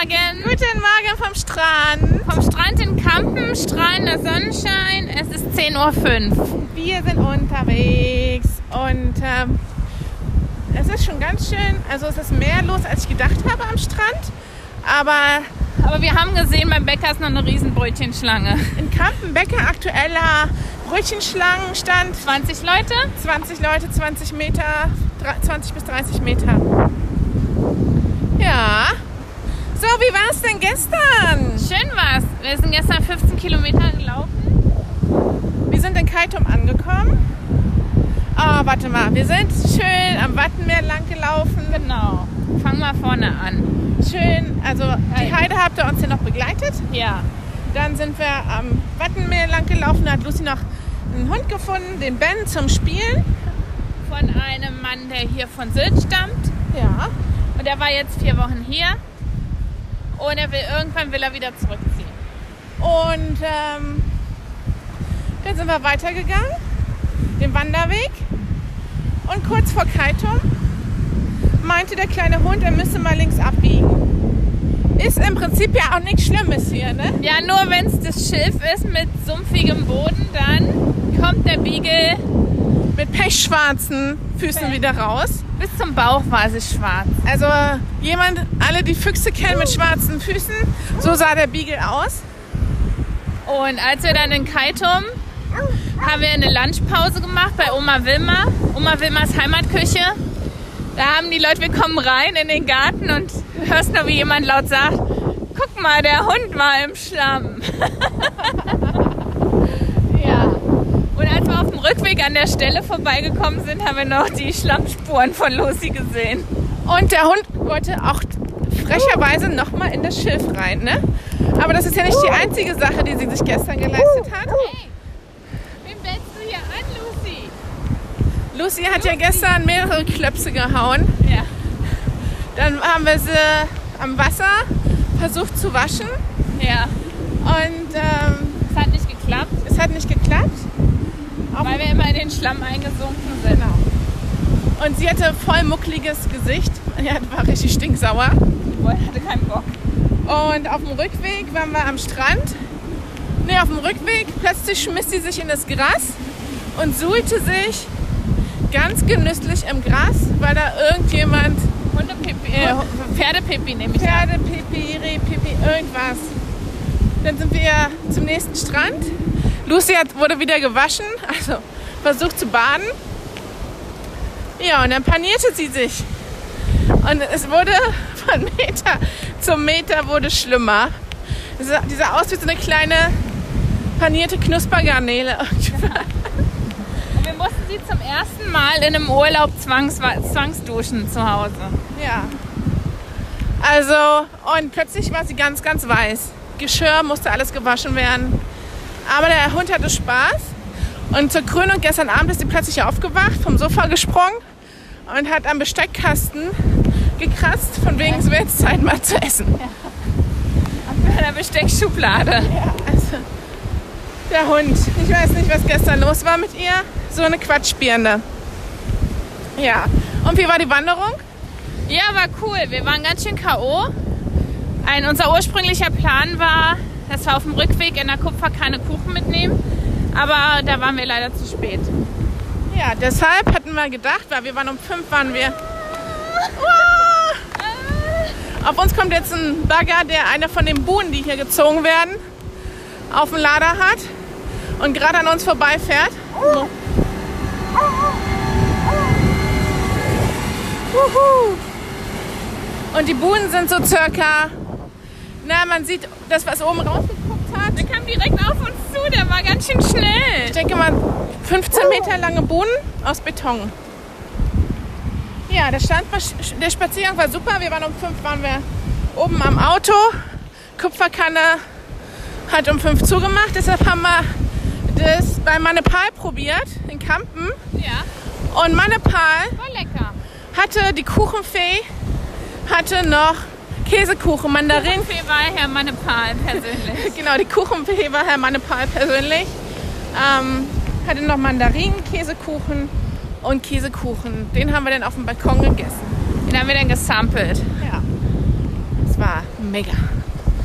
Morgen. Guten Morgen vom Strand. Vom Strand in Kampen, strahlender Sonnenschein. Es ist 10.05 Uhr. Wir sind unterwegs und ähm, es ist schon ganz schön, also es ist mehr los, als ich gedacht habe am Strand. Aber Aber wir haben gesehen, beim Bäcker ist noch eine riesen Brötchenschlange. in Kampen Bäcker aktueller Brötchenschlangenstand 20 Leute? 20 Leute, 20 Meter, dra- 20 bis 30 Meter. Ja. So, wie war es denn gestern? Schön war's. Wir sind gestern 15 Kilometer gelaufen. Wir sind in Kaitum angekommen. Ah, warte mal, wir sind schön am Wattenmeer lang gelaufen. Genau. Fangen wir vorne an. Schön, also die Heide habt ihr uns ja noch begleitet. Ja. Dann sind wir am Wattenmeer lang gelaufen. Da hat Lucy noch einen Hund gefunden, den Ben zum Spielen. Von einem Mann, der hier von Sylt stammt. Ja. Und der war jetzt vier Wochen hier. Und er will, irgendwann will er wieder zurückziehen. Und ähm, dann sind wir weitergegangen, den Wanderweg. Und kurz vor Kaitum meinte der kleine Hund, er müsse mal links abbiegen. Ist im Prinzip ja auch nichts Schlimmes hier, ne? Ja, nur wenn es das Schilf ist mit sumpfigem Boden, dann kommt der Beagle Mit pechschwarzen Füßen Pech. wieder raus. Bis zum Bauch war es schwarz. Also jemand, alle die Füchse kennen mit schwarzen Füßen, so sah der Beagle aus. Und als wir dann in Kaitum haben wir eine Lunchpause gemacht bei Oma Wilma, Oma Wilmas Heimatküche. Da haben die Leute, wir kommen rein in den Garten und hörst nur, wie jemand laut sagt, guck mal, der Hund war im Schlamm. ja. Und als wir auf dem Rückweg an der Stelle vorbeigekommen sind, haben wir noch die Schlammspuren von Lucy gesehen. Und der Hund wollte auch frecherweise nochmal in das Schilf rein, ne? Aber das ist ja nicht die einzige Sache, die sie sich gestern geleistet hat. Hey, wen bellst du hier an, Lucy? Lucy hat ja gestern mehrere Klöpse gehauen. Ja. Dann haben wir sie am Wasser versucht zu waschen Ja. und ähm, Es hat nicht geklappt. es hat nicht geklappt. Auch Weil wir immer in den Schlamm eingesunken sind. Genau. Und sie hatte voll muckliges Gesicht. Ja, war richtig stinksauer. Ich hatte keinen Bock. Und auf dem Rückweg waren wir am Strand. Ne, auf dem Rückweg plötzlich schmiss sie sich in das Gras und suhlte sich ganz genüsslich im Gras, weil da irgendjemand Hundepipi, äh, Pferdepipi nehme ich an. Pferdepipi, Rehpipi, irgendwas. Dann sind wir zum nächsten Strand. Lucy hat, wurde wieder gewaschen, also versucht zu baden. Ja, und dann panierte sie sich. Und es wurde von Meter zu Meter wurde schlimmer. Die sah aus wie so eine kleine panierte Knuspergarnele. Und wir mussten sie zum ersten Mal in einem Urlaub zwangs zwangsduschen zu Hause. Ja. Also, und plötzlich war sie ganz, ganz weiß. Geschirr musste alles gewaschen werden. Aber der Hund hatte Spaß. Und zur Krönung gestern Abend ist sie plötzlich aufgewacht, vom Sofa gesprungen und hat am Besteckkasten gekratzt, von wegen es wäre jetzt Zeit mal zu essen. In der Besteckschublade. Ja, also der Hund. Ich weiß nicht, was gestern los war mit ihr. So eine Quatschbirne. Ja. Und wie war die Wanderung? Ja, war cool. Wir waren ganz schön K.O. Ein, unser ursprünglicher Plan war, dass wir auf dem Rückweg in der Kupfer keine Kuchen mitnehmen. Aber da waren wir leider zu spät. Ja, deshalb hatten wir gedacht, weil wir waren um fünf, waren wir. Auf uns kommt jetzt ein Bagger, der eine von den Buhnen, die hier gezogen werden, auf dem Lader hat und gerade an uns vorbeifährt. Und die Buhnen sind so circa, na, man sieht das, was oben rausgeguckt hat. Der kam direkt auf uns zu, der war ganz schön schnell. Ich denke mal 15 Meter lange Bohnen aus Beton. Ja, der, Stand, war- der Spaziergang war super. Wir waren um 5 waren wir oben am Auto. Kupferkanne hat um 5 zugemacht. Deshalb haben wir das bei Manepal probiert in Kampen. Ja, Und Manepal hatte die Kuchenfee hatte noch Käsekuchen, Mandarinen. Fee war Herr Manepal persönlich. Genau, die Kuchenfee war Herr Manepal persönlich. Ähm, hatte noch Mandarinen, Käsekuchen und Käsekuchen. Den haben wir dann auf dem Balkon gegessen. Den haben wir dann gesampelt. Ja. Das war mega.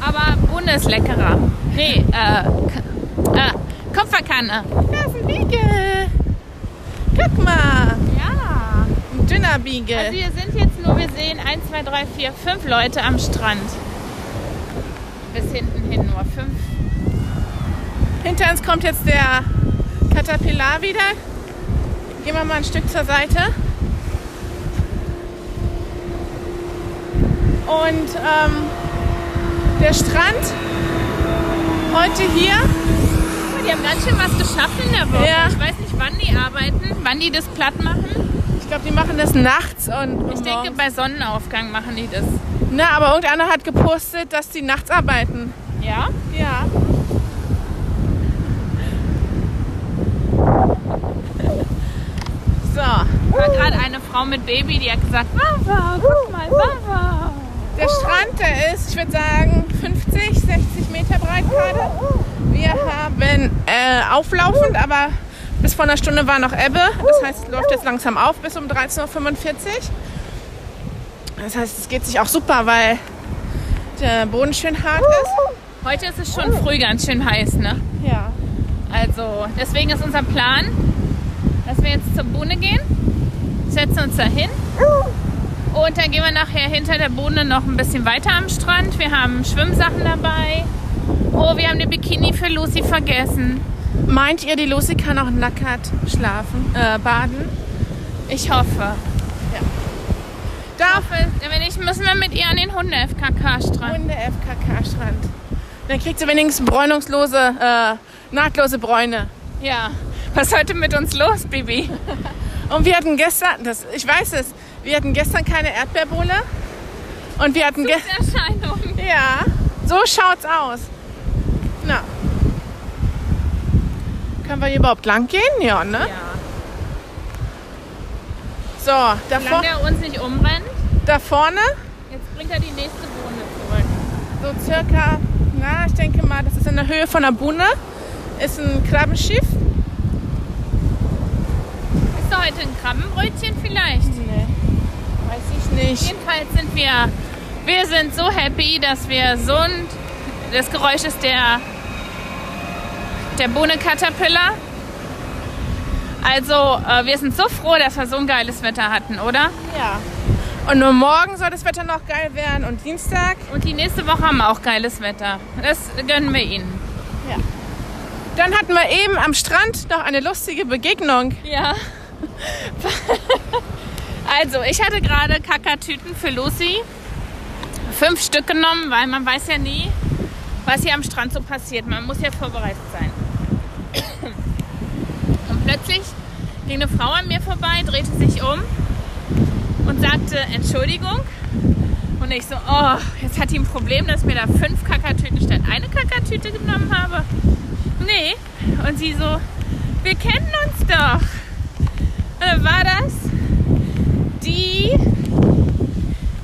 Aber Bohne ist leckerer. Nee, äh, äh Kupferkanne. Da ist ein Beagle. Guck mal, dünner Beagle. Also wir sind jetzt nur, wir sehen 1, 2, 3, 4, 5 Leute am Strand. Bis hinten hin nur fünf. Hinter uns kommt jetzt der Caterpillar wieder. Gehen wir mal ein Stück zur Seite. Und ähm, der Strand heute hier, Die haben ganz schön was geschaffen in der Woche. Ja. Ich weiß nicht, wann die arbeiten, wann die das platt machen. Ich glaube, die machen das nachts und Ich denke, bei Sonnenaufgang machen die das. Na, aber irgendeiner hat gepostet, dass die nachts arbeiten. Ja? Ja. So, War gerade eine Frau mit Baby, die hat gesagt, Mama, guck mal, Mama. der Strand, der ist, ich würde sagen, 50, 60 Meter breit gerade. Wir haben äh, auflaufend, aber bis vor einer Stunde war noch Ebbe. Das heißt, es läuft jetzt langsam auf bis um 13.45 Uhr. Das heißt, es geht sich auch super, weil der Boden schön hart ist. Heute ist es schon früh ganz schön heiß, ne? Ja. Also, deswegen ist unser Plan, dass wir jetzt zur Bohne gehen, setzen uns da hin und dann gehen wir nachher hinter der Bohne noch ein bisschen weiter am Strand. Wir haben Schwimmsachen dabei. Oh, wir haben den Bikini für Lucy vergessen. Meint ihr, die Lucy kann auch nackert schlafen, äh, baden? Ich hoffe. Darf Wenn nicht, müssen wir mit ihr an den Hunde-FKK-Strand. Hunde FKK-Strand. Dann kriegt sie wenigstens bräunungslose, äh, nahtlose Bräune. Ja. Was ist heute mit uns los, Bibi? Und wir hatten gestern, das, ich weiß es, wir hatten gestern keine Erdbeerbohle. Und wir hatten gestern. Erscheinung. Ja, so schaut's aus. Na. Können wir hier überhaupt lang gehen? Ja, ne? Ja. So, da, vor, Solange er uns nicht umrennt, da vorne, jetzt bringt er die nächste Bohne zurück. so circa, na, ich denke mal, das ist in der Höhe von der Bune, ist ein Krabbenschiff. Ist da heute ein Krabbenbrötchen vielleicht? Nee, weiß ich nicht. Jedenfalls sind wir, wir sind so happy, dass wir so ein, das Geräusch ist der, der Bohne Caterpillar. Also, äh, wir sind so froh, dass wir so ein geiles Wetter hatten, oder? Ja. Und nur morgen soll das Wetter noch geil werden und Dienstag. Und die nächste Woche haben wir auch geiles Wetter. Das gönnen wir ihnen. Ja. Dann hatten wir eben am Strand noch eine lustige Begegnung. Ja. Also, ich hatte gerade Kakatüten für Lucy. Fünf Stück genommen, weil man weiß ja nie, was hier am Strand so passiert. Man muss ja vorbereitet sein. Plötzlich ging eine Frau an mir vorbei, drehte sich um und sagte Entschuldigung. Und ich so, oh, jetzt hat die ein Problem, dass mir da fünf Kakatüten statt eine Kakatüte genommen habe. Nee. Und sie so, wir kennen uns doch. Und war das die,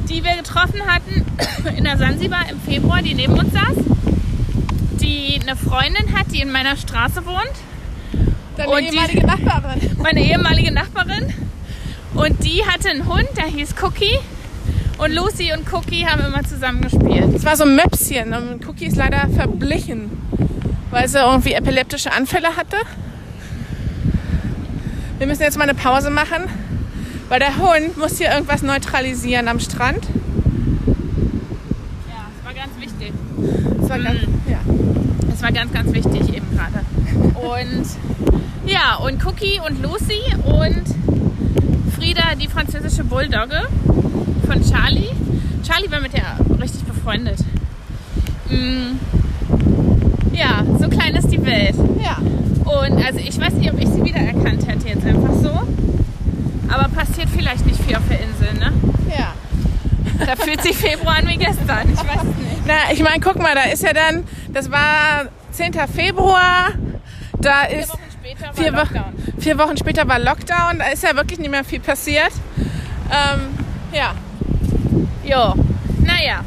die wir getroffen hatten in der Sansibar im Februar, die neben uns saß. Die eine Freundin hat, die in meiner Straße wohnt. Deine Und die- ehemalige Nachbarin. Meine ehemalige Nachbarin. Und die hatte einen Hund, der hieß Cookie. Und Lucy und Cookie haben immer zusammen gespielt. Es war so ein Möpschen und Cookie ist leider verblichen, weil sie irgendwie epileptische Anfälle hatte. Wir müssen jetzt mal eine Pause machen, weil der Hund muss hier irgendwas neutralisieren am Strand. Ja, das war ganz wichtig. Das war ganz, ja. Das war ganz, ganz wichtig eben gerade. Und ja, und Cookie und Lucy und Frieda, die französische Bulldogge von Charlie. Charlie war mit der richtig befreundet. Mm, Ja, so klein ist die Welt. ja. Und also ich weiß nicht, ob ich sie wiedererkannt hätte jetzt einfach so. Aber passiert vielleicht nicht viel auf der Insel, ne? Ja. Da fühlt sich Februar an wie gestern. Ich weiß es nicht. Na, ich meine, guck mal, da ist ja dann, das war 10. Februar, da Vier ist Wochen später war vier, Wo Lockdown. vier Wochen später war Lockdown, da ist ja wirklich nicht mehr viel passiert. Ähm, ja, Jo, naja.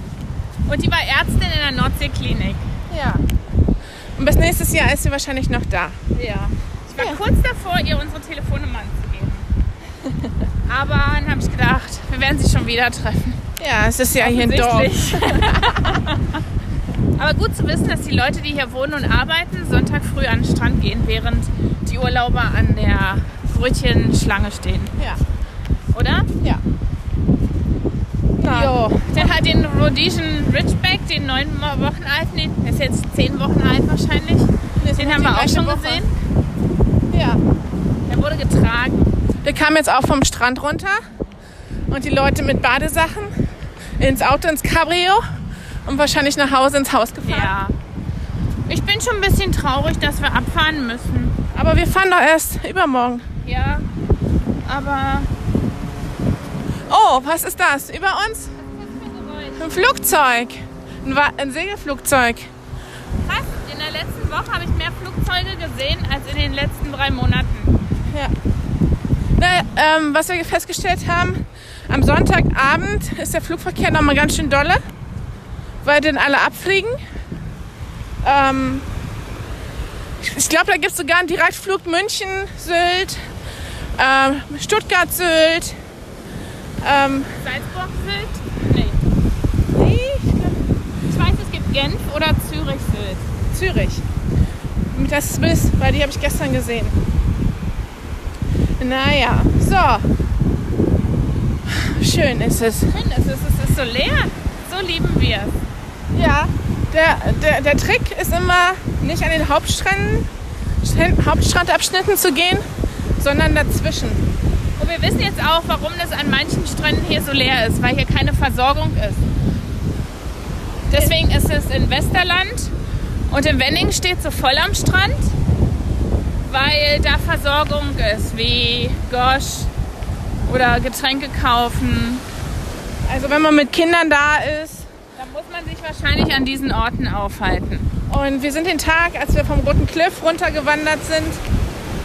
Und die war Ärztin in der Nordseeklinik. ja. Und bis nächstes Jahr ist sie wahrscheinlich noch da. Ja. Ich war Ja. kurz davor, ihr unsere Telefonnummern zu geben. Aber dann habe ich gedacht, Wir werden sie schon wieder treffen. Ja, es ist ja hier ein Dorf. Aber gut zu wissen, dass die Leute, die hier wohnen und arbeiten, Sonntag früh an den Strand gehen, während die Urlauber an der Brötchenschlange stehen. Ja. Oder? Ja. Na, Jo. Den hat den Rhodesian Ridgeback, den neun Wochen alten, den der ist jetzt zehn Wochen alt wahrscheinlich. ist Den haben wir auch schon Woche. gesehen. Ja. Der wurde getragen. Wir kamen jetzt auch vom Strand runter und die Leute mit Badesachen ins Auto, ins Cabrio und wahrscheinlich nach Hause ins Haus gefahren. Ja. Ich bin schon ein bisschen traurig, dass wir abfahren müssen. Aber wir fahren doch erst übermorgen. Ja. Aber. Oh, was ist das? Über uns? Ein Flugzeug. Ein, ein Segelflugzeug. Krass, in der letzten Woche habe ich mehr Flugzeuge gesehen als in den letzten drei Monaten. Ja. Na, ähm, was wir festgestellt haben, am Sonntagabend ist der Flugverkehr nochmal ganz schön dolle, weil dann alle abfliegen. Ähm, ich- glaube, da gibt es sogar einen Direktflug München, Sylt, ähm, Stuttgart, Sylt. Ähm, Salzburg, Sylt? Nee. nee, ich weiß, es gibt Genf oder Zürich, Sylt. Zürich. Das ist Swiss, weil die habe ich gestern gesehen. Naja, so. Schön ist es. Schön, es ist, es ist so leer. So lieben wir es. Ja, der, der, der Trick ist immer, nicht an den Hauptstränden, Strand- Hauptstrandabschnitten zu gehen, sondern dazwischen. Und wir wissen jetzt auch, warum das an manchen Stränden hier so leer ist, weil hier keine Versorgung ist. Deswegen ist es in Westerland und in Wenning steht so voll am Strand, weil da Versorgung ist, wie Gosch oder Getränke kaufen. Also wenn man mit Kindern da ist. Da muss man sich wahrscheinlich an diesen Orten aufhalten. Und wir sind den Tag, als wir vom Roten Cliff runtergewandert sind,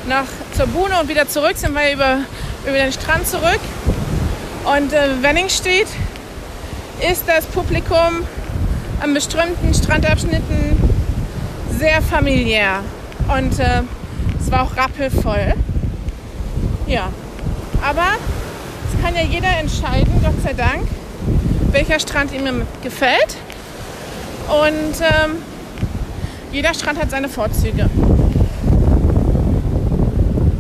nach zur Buhne und wieder zurück, sind wir über, über den Strand zurück. Und äh, Wenning steht, ist das Publikum an bestimmten Strandabschnitten sehr familiär. Und äh, es war auch rappelvoll. Ja, aber es kann ja jeder entscheiden, Gott sei Dank, welcher Strand ihm gefällt. Und ähm, jeder Strand hat seine Vorzüge.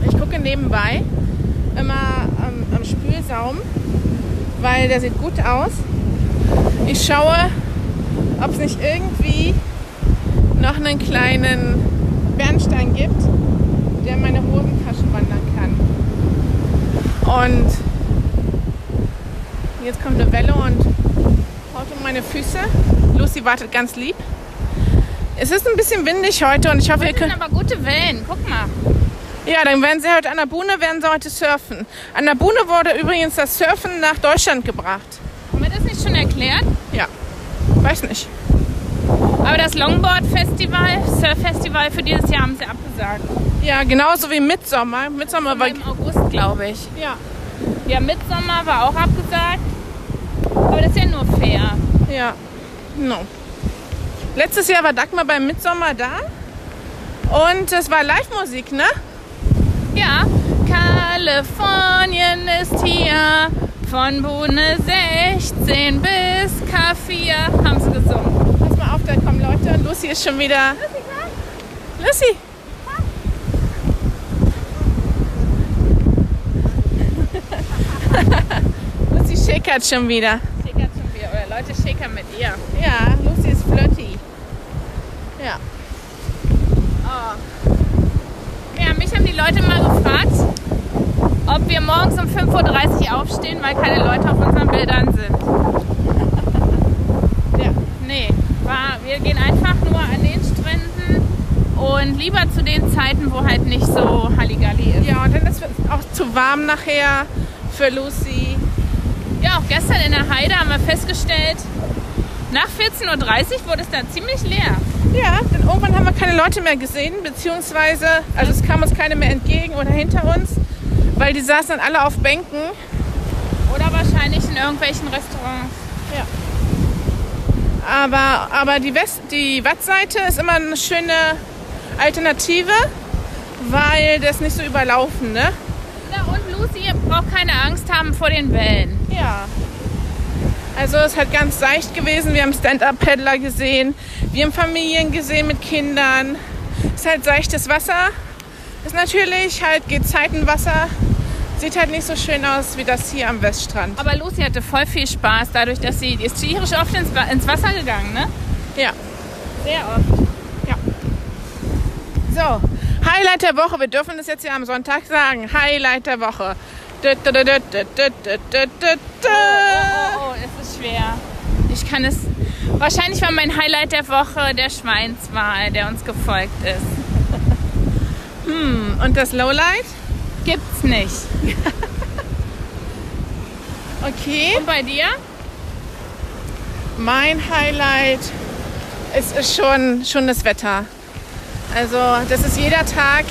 Ich gucke nebenbei immer am, am Spülsaum, weil der sieht gut aus. Ich schaue, ob es nicht irgendwie noch einen kleinen Bernstein gibt, der in meine Hosentasche wandern kann. Und jetzt kommt eine Welle und meine Füße. Lucy wartet ganz lieb. Es ist ein bisschen windig heute und ich hoffe, ihr Das sind könnt. aber gute Wellen, guck mal. Ja, dann werden sie heute an der Buhne, werden sie heute surfen. An der Buhne wurde übrigens das Surfen nach Deutschland gebracht. Haben wir das nicht schon erklärt? Ja, weiß nicht. Aber das Longboard-Festival, Surf-Festival für dieses Jahr haben sie abgesagt. Ja, genauso wie Midsommer. Midsommer war. Im August, glaube ich. Ja, Ja, Midsommer war auch abgesagt. Aber das ist ja nur fair. Ja. No. Letztes Jahr war Dagmar beim Midsommer da. Und es war Live-Musik, ne? Ja, Kalifornien ist hier. Von Bohne 16 bis K4 haben sie gesungen. Pass mal auf, da kommen Leute und Lucy ist schon wieder. Lucy! Lucy wieder. Schickert schon wieder. Leute schickern mit ihr. Ja, Lucy ist flirty. Ja. Oh. Ja, mich haben die Leute mal gefragt, ob wir morgens um 5.30 Uhr aufstehen, weil keine Leute auf unseren Bildern sind. ja. Nee, war, wir gehen einfach nur an den Stränden und lieber zu den Zeiten, wo halt nicht so Halligalli ist. Ja, und dann ist es auch zu warm nachher für Lucy. Ja, auch gestern in der Heide haben wir festgestellt, nach 14.30 Uhr wurde es da ziemlich leer. Ja, denn irgendwann haben wir keine Leute mehr gesehen, beziehungsweise, also es kam uns keine mehr entgegen oder hinter uns, weil die saßen dann alle auf Bänken. Oder wahrscheinlich in irgendwelchen Restaurants. Ja. Aber, aber die, West, die Wattseite ist immer eine schöne Alternative, weil das nicht so überlaufen, ne? Na und Lucy braucht aber auch keine Angst haben vor den Wellen. Ja. Also es hat ganz seicht gewesen. Wir haben Stand-Up-Paddler gesehen. Wir haben Familien gesehen mit Kindern. Es ist halt seichtes Wasser. Ist natürlich halt Gezeitenwasser. Sieht halt nicht so schön aus wie das hier am Weststrand. Aber Lucy hatte voll viel Spaß, dadurch, dass sie ist tierisch oft ins, ins Wasser gegangen, ne? Ja. Sehr oft. So, Highlight der Woche. Wir dürfen das jetzt ja am Sonntag sagen. Highlight der Woche. Da, Oh, oh, oh, es ist schwer. Ich kann es. Wahrscheinlich war mein Highlight der Woche der Schweinswahl, der uns gefolgt ist. Hm, und das Lowlight? Gibt's nicht. Okay. Und bei dir? Mein Highlight ist, ist schon, schon das Wetter. Also, das ist jeder Tag.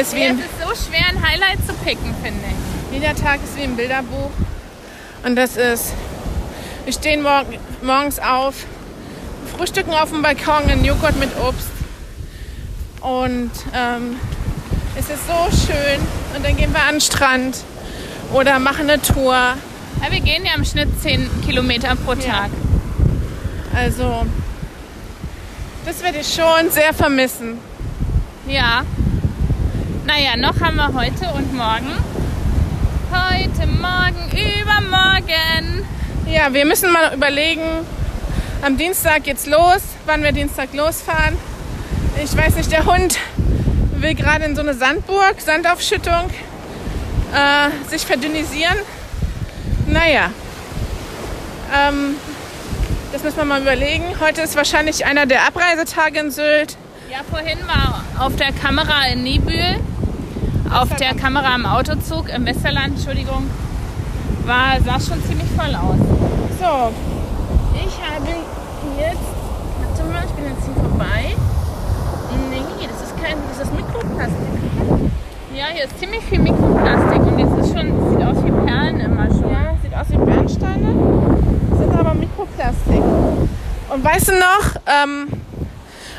Ist wie ja, es ist so schwer, ein Highlight zu picken, finde ich jeder Tag ist wie ein Bilderbuch. Und das ist, wir stehen morgen, morgens auf, frühstücken auf dem Balkon einen Joghurt mit Obst. Und ähm, es ist so schön. Und dann gehen wir an den Strand oder machen eine Tour. Ja, wir gehen ja im Schnitt 10 Kilometer pro Tag. Also, das werde ich schon sehr vermissen. Ja. Naja, noch haben wir heute und morgen. Heute, morgen, übermorgen. Ja, wir müssen mal überlegen. Am Dienstag geht's los, wann wir Dienstag losfahren. Ich weiß nicht, der Hund will gerade in so eine Sandburg, Sandaufschüttung, äh, sich verdünnisieren. Naja, ähm, das müssen wir mal überlegen. Heute ist wahrscheinlich einer der Abreisetage in Sylt. Ja, vorhin war auf der Kamera in Nibül, auf der Kamera im Autozug im Westerland, Entschuldigung, war, sah schon ziemlich voll aus. So, ich habe jetzt, warte mal, ich bin jetzt hier vorbei. Nee, das ist kein, das ist Mikroplastik. Ja, hier ist ziemlich viel Mikroplastik und jetzt ist schon, sieht aus wie Perlen immer schon. Ja, sieht aus wie Bernsteine, sind aber Mikroplastik. Und weißt du noch, ähm,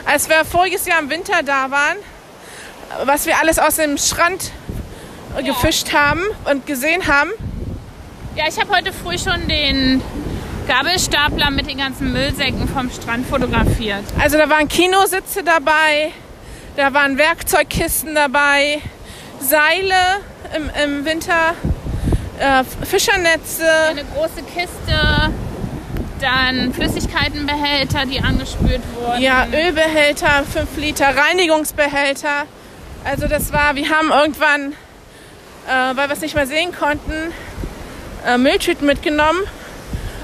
als wir voriges Jahr im Winter da waren, was wir alles aus dem Strand Ja. gefischt haben und gesehen haben? Ja, ich habe heute früh schon den Gabelstapler mit den ganzen Müllsäcken vom Strand fotografiert. Also da waren Kinositze dabei, da waren Werkzeugkisten dabei, Seile im, im Winter, äh, Fischernetze. Eine große Kiste, dann Flüssigkeitenbehälter, die angespült wurden. Ja, Ölbehälter, 5 Liter, Reinigungsbehälter. Also das war, wir haben irgendwann, äh, weil wir es nicht mehr sehen konnten, äh, Mülltüten mitgenommen.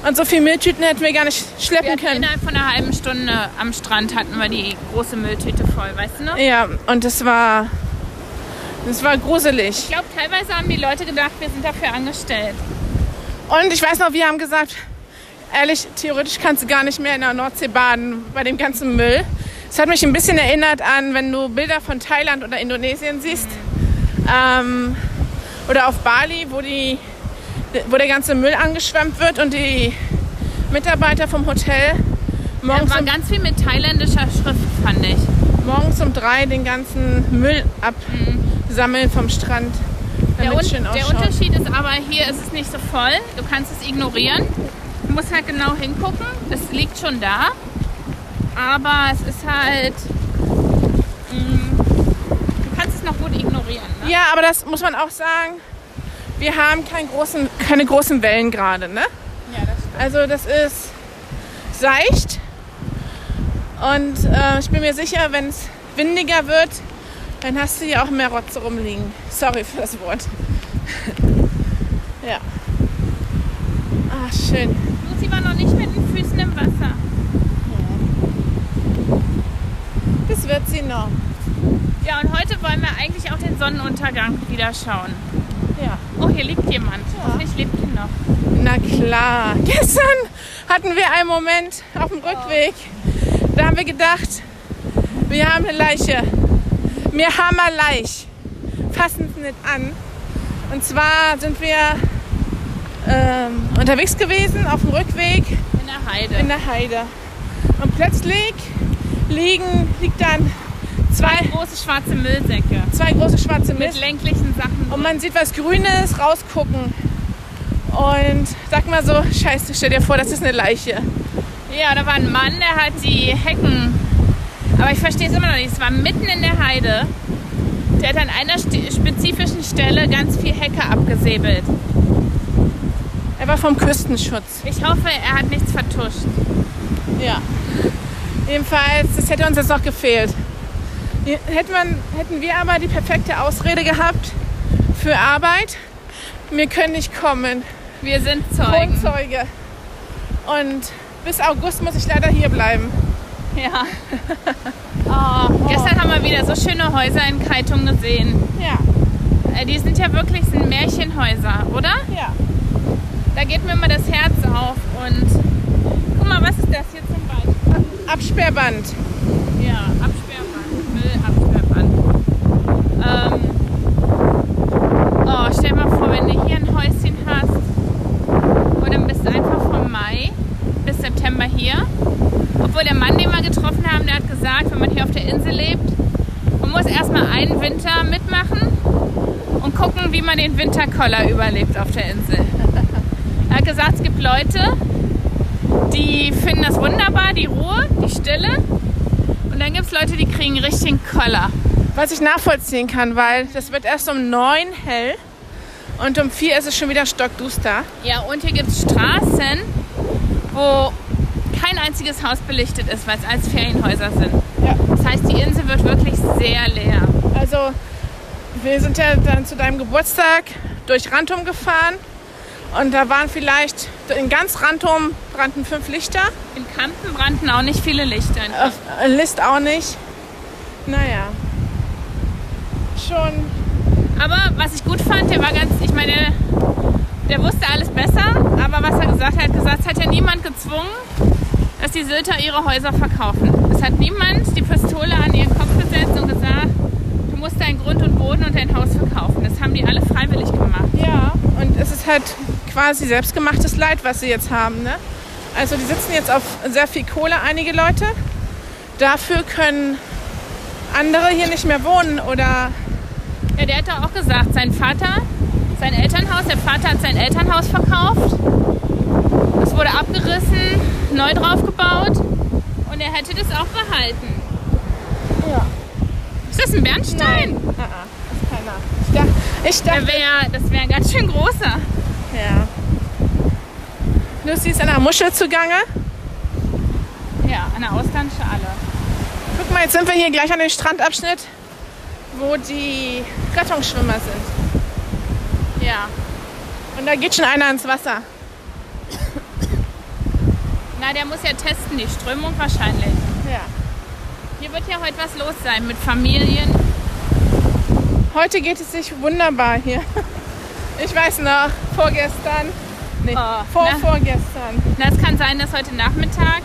Und so viel Mülltüten hätten wir gar nicht schleppen können. innerhalb von einer halben Stunde am Strand hatten wir die große Mülltüte voll, weißt du noch? Ja, und das war, das war gruselig. Ich glaube, teilweise haben die Leute gedacht, wir sind dafür angestellt. Und ich weiß noch, wir haben gesagt, ehrlich, theoretisch kannst du gar nicht mehr in der Nordsee baden bei dem ganzen Müll. Es hat mich ein bisschen erinnert an, wenn du Bilder von Thailand oder Indonesien siehst. Ähm, oder auf Bali, wo, die, wo der ganze Müll angeschwemmt wird und die Mitarbeiter vom Hotel morgens, war um, ganz viel mit thailändischer Schrift, fand ich. morgens um drei den ganzen Müll absammeln vom Strand. Der, Un der. Unterschied ist aber, hier ist es nicht so voll. Du kannst es ignorieren. Du musst halt genau hingucken. Es liegt schon da. Aber es ist halt. mm, Du kannst es noch gut ignorieren. Ne? Ja, aber das muss man auch sagen. Wir haben keinen großen, keine großen Wellen gerade, ne? Ja, das stimmt. Also das ist seicht. Und äh, ich bin mir sicher, wenn es windiger wird, dann hast du hier auch mehr Rotze rumliegen. Sorry für das Wort. ja. Ah, schön. Lucy war noch nicht mit den Füßen im Wasser. Das wird sie noch. Ja, und heute wollen wir eigentlich auch den Sonnenuntergang wieder schauen. Ja. Oh, hier liegt jemand. Ja. Hoffentlich lebt die noch. Na klar. Gestern hatten wir einen Moment auf dem Rückweg. Da haben wir gedacht, wir haben eine Leiche. Wir haben eine Leich. Fassen es nicht an. Und zwar sind wir ähm, unterwegs gewesen auf dem Rückweg In der Heide. in der Heide. Und plötzlich liegen, liegt dann Zwei große schwarze Müllsäcke. Zwei große schwarze Mit Mist. länglichen Sachen. Und man sieht was Grünes rausgucken. Und sag mal so, scheiße, stell dir vor, das ist eine Leiche. Ja, da war ein Mann, der hat die Hecken. Aber ich verstehe es immer noch nicht. Es war mitten in der Heide. Der hat an einer spezifischen Stelle ganz viel Hecke abgesäbelt. Er war vom Küstenschutz. Ich hoffe, er hat nichts vertuscht. Ja. Jedenfalls, das hätte uns jetzt noch gefehlt. Hätte man, hätten wir aber die perfekte Ausrede gehabt für Arbeit. Wir können nicht kommen. Wir sind Zeugen. Kronzeuge. Und bis August muss ich leider hier bleiben. Ja. Oh, gestern haben wir wieder so schöne Häuser in Kaitung gesehen. Ja, Äh, Die sind ja wirklich sind Märchenhäuser, oder? ja. Da geht mir immer das Herz auf. Und guck mal, was ist das? Absperrband. Ja, Absperrband, Müllabsperrband. Ähm, oh, stell mal vor, wenn du hier ein Häuschen hast und dann bist du einfach vom Mai bis September hier. Obwohl der Mann, den wir getroffen haben, der hat gesagt, wenn man hier auf der Insel lebt, man muss erstmal einen Winter mitmachen und gucken, wie man den Winterkoller überlebt auf der Insel. Er hat gesagt, es gibt Leute, die finden das wunderbar, die Ruhe, die Stille. Und dann gibt es Leute, die kriegen richtigen Koller. Was ich nachvollziehen kann, weil das wird erst um neun hell und um vier ist es schon wieder stockduster. Ja, und hier gibt es Straßen, wo kein einziges Haus belichtet ist, weil es als Ferienhäuser sind. Ja. Das heißt, die Insel wird wirklich sehr leer. Also, wir sind ja dann zu deinem Geburtstag durch Rantum gefahren und da waren vielleicht in ganz Rantum brannten fünf Lichter. In Kampen brannten auch nicht viele Lichter. Auf List auch nicht. Naja. Schon. Aber was ich gut fand, der war ganz, ich meine, der wusste alles besser, aber was er gesagt hat, hat gesagt, es hat ja niemand gezwungen, dass die Sylter ihre Häuser verkaufen. Es hat niemand die Pistole an ihren Kopf gesetzt und gesagt, du musst deinen Grund und Boden und dein Haus verkaufen. Das haben die alle freiwillig gemacht. Ja, und es ist halt quasi selbstgemachtes Leid, was sie jetzt haben. Ne? Also die sitzen jetzt auf sehr viel Kohle, einige Leute. Dafür können andere hier nicht mehr wohnen oder Ja, der hat doch auch gesagt, sein Vater, sein Elternhaus, der Vater hat sein Elternhaus verkauft. Es wurde abgerissen, neu draufgebaut und er hätte das auch behalten. Ja. Ist das ein Bernstein? Ah, ah, ist keiner. Ich dachte, ich dachte wär, das wäre ein ganz schön großer. Ja. Lucy ist an der Muschel zugange. Ja, an der Auslandschale. Guck mal, jetzt sind wir hier gleich an dem Strandabschnitt, wo die Rettungsschwimmer sind. Ja. Und da geht schon einer ins Wasser. Na, der muss ja testen, die Strömung wahrscheinlich. Ja. Hier wird ja heute was los sein mit Familien. Heute geht es sich wunderbar hier. Ich weiß noch, vorgestern, nee, Oh, vor na. vorgestern. Na, es kann sein, dass heute Nachmittag,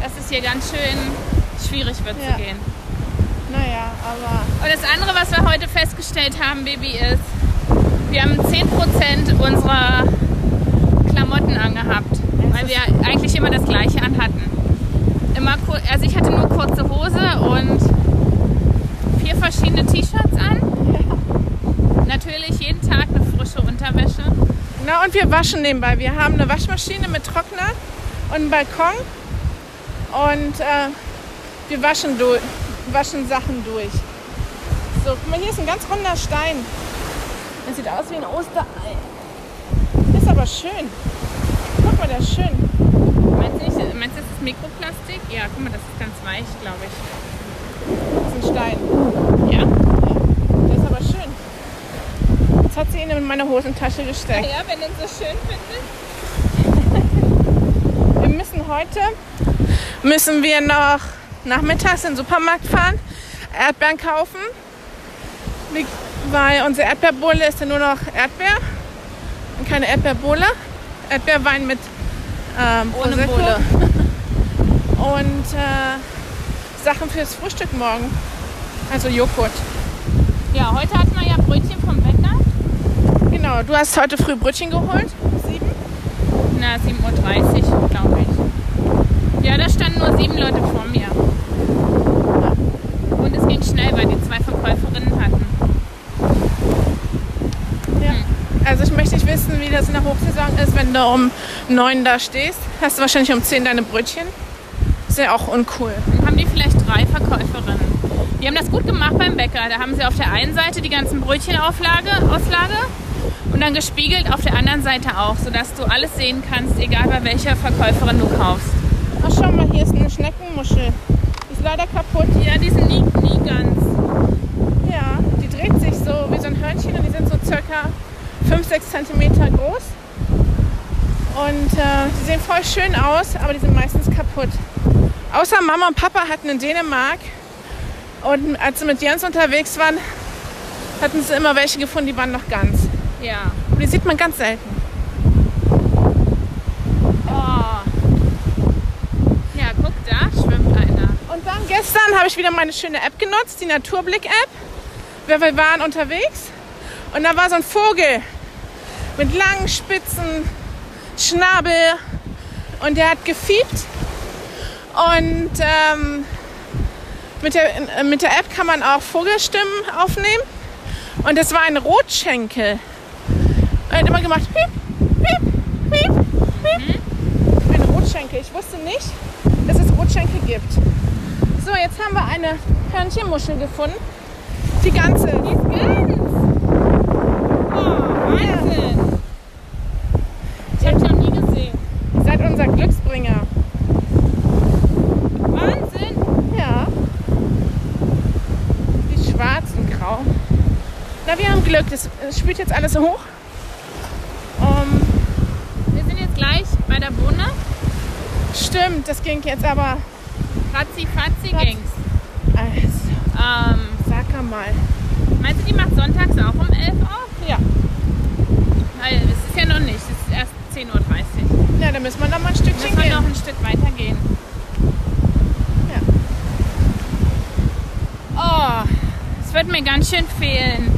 dass es hier ganz schön schwierig wird Ja. zu gehen. Naja, aber Und das andere, was wir heute festgestellt haben, Baby, ist, wir haben 10% unserer Klamotten angehabt, weil wir eigentlich immer das gleiche anhatten. Immer also ich hatte nur kurze Hose und vier verschiedene T-Shirts an. Natürlich jeden Tag eine frische Unterwäsche. Na und wir waschen nebenbei. Wir haben eine Waschmaschine mit Trockner und einen Balkon. Und äh, wir waschen, durch, waschen Sachen durch. So, guck mal, hier ist ein ganz runder Stein. Das sieht aus wie ein Osterei. Ist aber schön. Guck mal, der ist schön. Meinst du, nicht, meinst du, das ist Mikroplastik? Ja, guck mal, das ist ganz weich, glaube ich. Das ist ein Stein. Ja? Der ist aber schön. Jetzt hat sie ihn in meine Hosentasche gesteckt. Ja, wenn du ihn so schön findest. Wir müssen heute, müssen wir noch nachmittags in den Supermarkt fahren, Erdbeeren kaufen, weil unsere Erdbeerbohle ist ja nur noch Erdbeer und keine Erdbeerbohle. Erdbeerwein mit ähm, Ohne Prosecco. Bohle. Und äh, Sachen fürs Frühstück morgen. Also Joghurt. Ja, heute hatten wir ja Brötchen. Genau, du hast heute früh Brötchen geholt. Sieben. Na, 7.30 Uhr, glaube ich. Ja, da standen nur sieben Leute vor mir. es ging schnell, weil die zwei Verkäuferinnen hatten. Ja. Also ich möchte nicht wissen, wie das in der Hochsaison ist, wenn du um 9 da stehst. Hast du wahrscheinlich um 10 deine Brötchen. Ist ja auch uncool. Dann haben die vielleicht drei Verkäuferinnen. Die haben das gut gemacht beim Bäcker. Da haben sie auf der einen Seite die ganzen Brötchenauflage Auslage und dann gespiegelt auf der anderen Seite auch, sodass du alles sehen kannst, egal bei welcher Verkäuferin du kaufst. Ach schau mal, hier ist eine Schneckenmuschel. Die ist leider kaputt. Ja, die sind nie, nie ganz. Ja, die dreht sich so wie so ein Hörnchen und die sind so circa 5, 6 cm groß. Und äh, die sehen voll schön aus, aber die sind meistens kaputt. Außer Mama und Papa hatten in Dänemark und als sie mit Jens unterwegs waren, hatten sie immer welche gefunden, die waren noch ganz. Ja. Und die sieht man ganz selten. Oh. Ja, guck, da schwimmt einer. Und dann gestern habe ich wieder meine schöne App genutzt, die Naturblick-App. Wir wir waren unterwegs und da war so ein Vogel mit langen Spitzen, Schnabel und der hat gefiebt. Und ähm, mit, der, äh, mit der App kann man auch Vogelstimmen aufnehmen. Und es war ein Rotschenkel. Er hat immer gemacht, piep, piep, piep, piep. Ein Rotschenkel. Ich wusste nicht, dass es Rotschenkel gibt. So, jetzt haben wir eine Hörnchenmuschel gefunden. Die ganze. Die ist ganz. Oh, Wahnsinn. Ich habe noch nie gesehen. Ihr seid unser Glücksbringer. Wahnsinn. Ja. Die schwarz und grau. Na, wir haben Glück. Das spült jetzt alles so hoch. Um, Wir sind jetzt gleich bei der Bohne. Stimmt, das ging jetzt aber. Fatzi, fatzi Fatz. ging's. Also, Ähm, sag mal. meinst du, die macht sonntags auch um 11 auf? Ja. Weil es ist ja noch nicht. Es ist erst 10.30 Uhr. Ja, dann müssen wir noch mal ein Stückchen Müssen wir gehen. noch ein Stück weiter gehen. Ja. Oh, es wird mir ganz schön fehlen.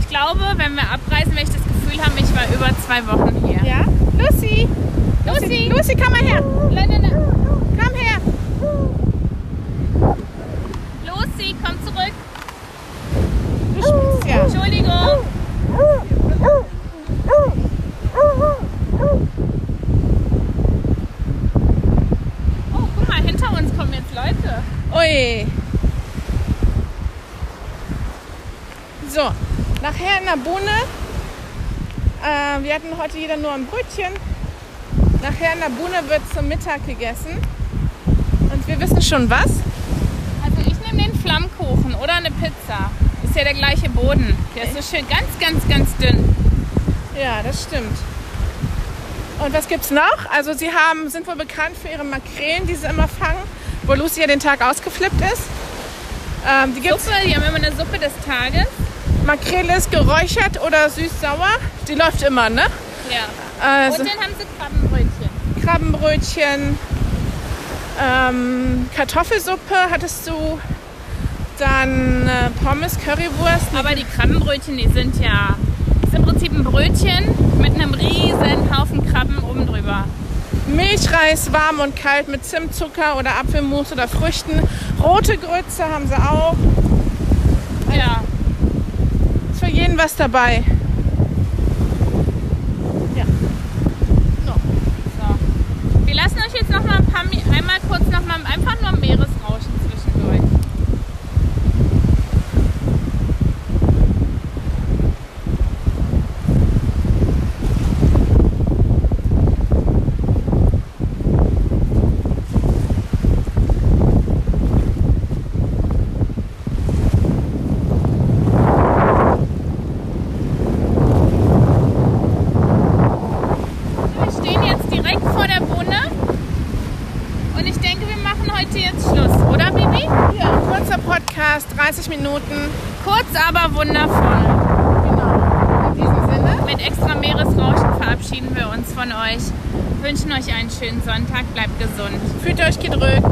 Ich glaube, wenn wir abreisen, werde ich das Gefühl haben, ich war über zwei Wochen hier. Ja? Lucy! Lucy! Lucy, komm mal her! La, la, la. Komm her! Lucy, komm zurück. Du spielst ja. Entschuldigung. Oh, guck mal, hinter uns kommen jetzt Leute. Ui. So, nachher in der Bohne. Äh, wir hatten heute jeder nur ein Brötchen. Nachher in der Bohne wird zum Mittag gegessen. Und wir wissen schon was. Also ich nehme den Flammkuchen oder eine Pizza. Ist ja der gleiche Boden. Der ist so schön ganz, ganz, ganz dünn. Ja, das stimmt. Und was gibt's noch? Also sie haben, sind wohl bekannt für ihre Makrelen, die sie immer fangen, wo Lucy ja den Tag ausgeflippt ist. Ähm, die gibt's. Suppe, die haben immer eine Suppe des Tages. Makrele ist geräuchert oder süß-sauer. Die läuft immer, ne? Ja. Also Und dann haben sie Krabbenbrötchen. Krabbenbrötchen, ähm, Kartoffelsuppe hattest du, dann äh, Pommes, Currywurst. Aber die Krabbenbrötchen, die sind ja ist im Prinzip ein Brötchen mit einem riesen Haufen Krabben oben drüber. Milchreis warm und kalt mit Zimtzucker oder Apfelmus oder Früchten. Rote Grütze haben sie auch. Ja. Ist für jeden was dabei. Ja. So. So. Wir lassen euch jetzt noch mal ein paar, einmal kurz noch mal einfach nur Meeresrauschen zwischendurch. Wir stehen jetzt direkt vor der Bunne und ich denke, wir machen heute jetzt Schluss, oder Bibi? Ja, kurzer Podcast, 30 Minuten. Kurz, aber wundervoll. Genau. In diesem Sinne. Mit extra Meeresrauschen verabschieden wir uns von euch. Wünschen euch einen schönen Sonntag, bleibt gesund. Fühlt euch gedrückt,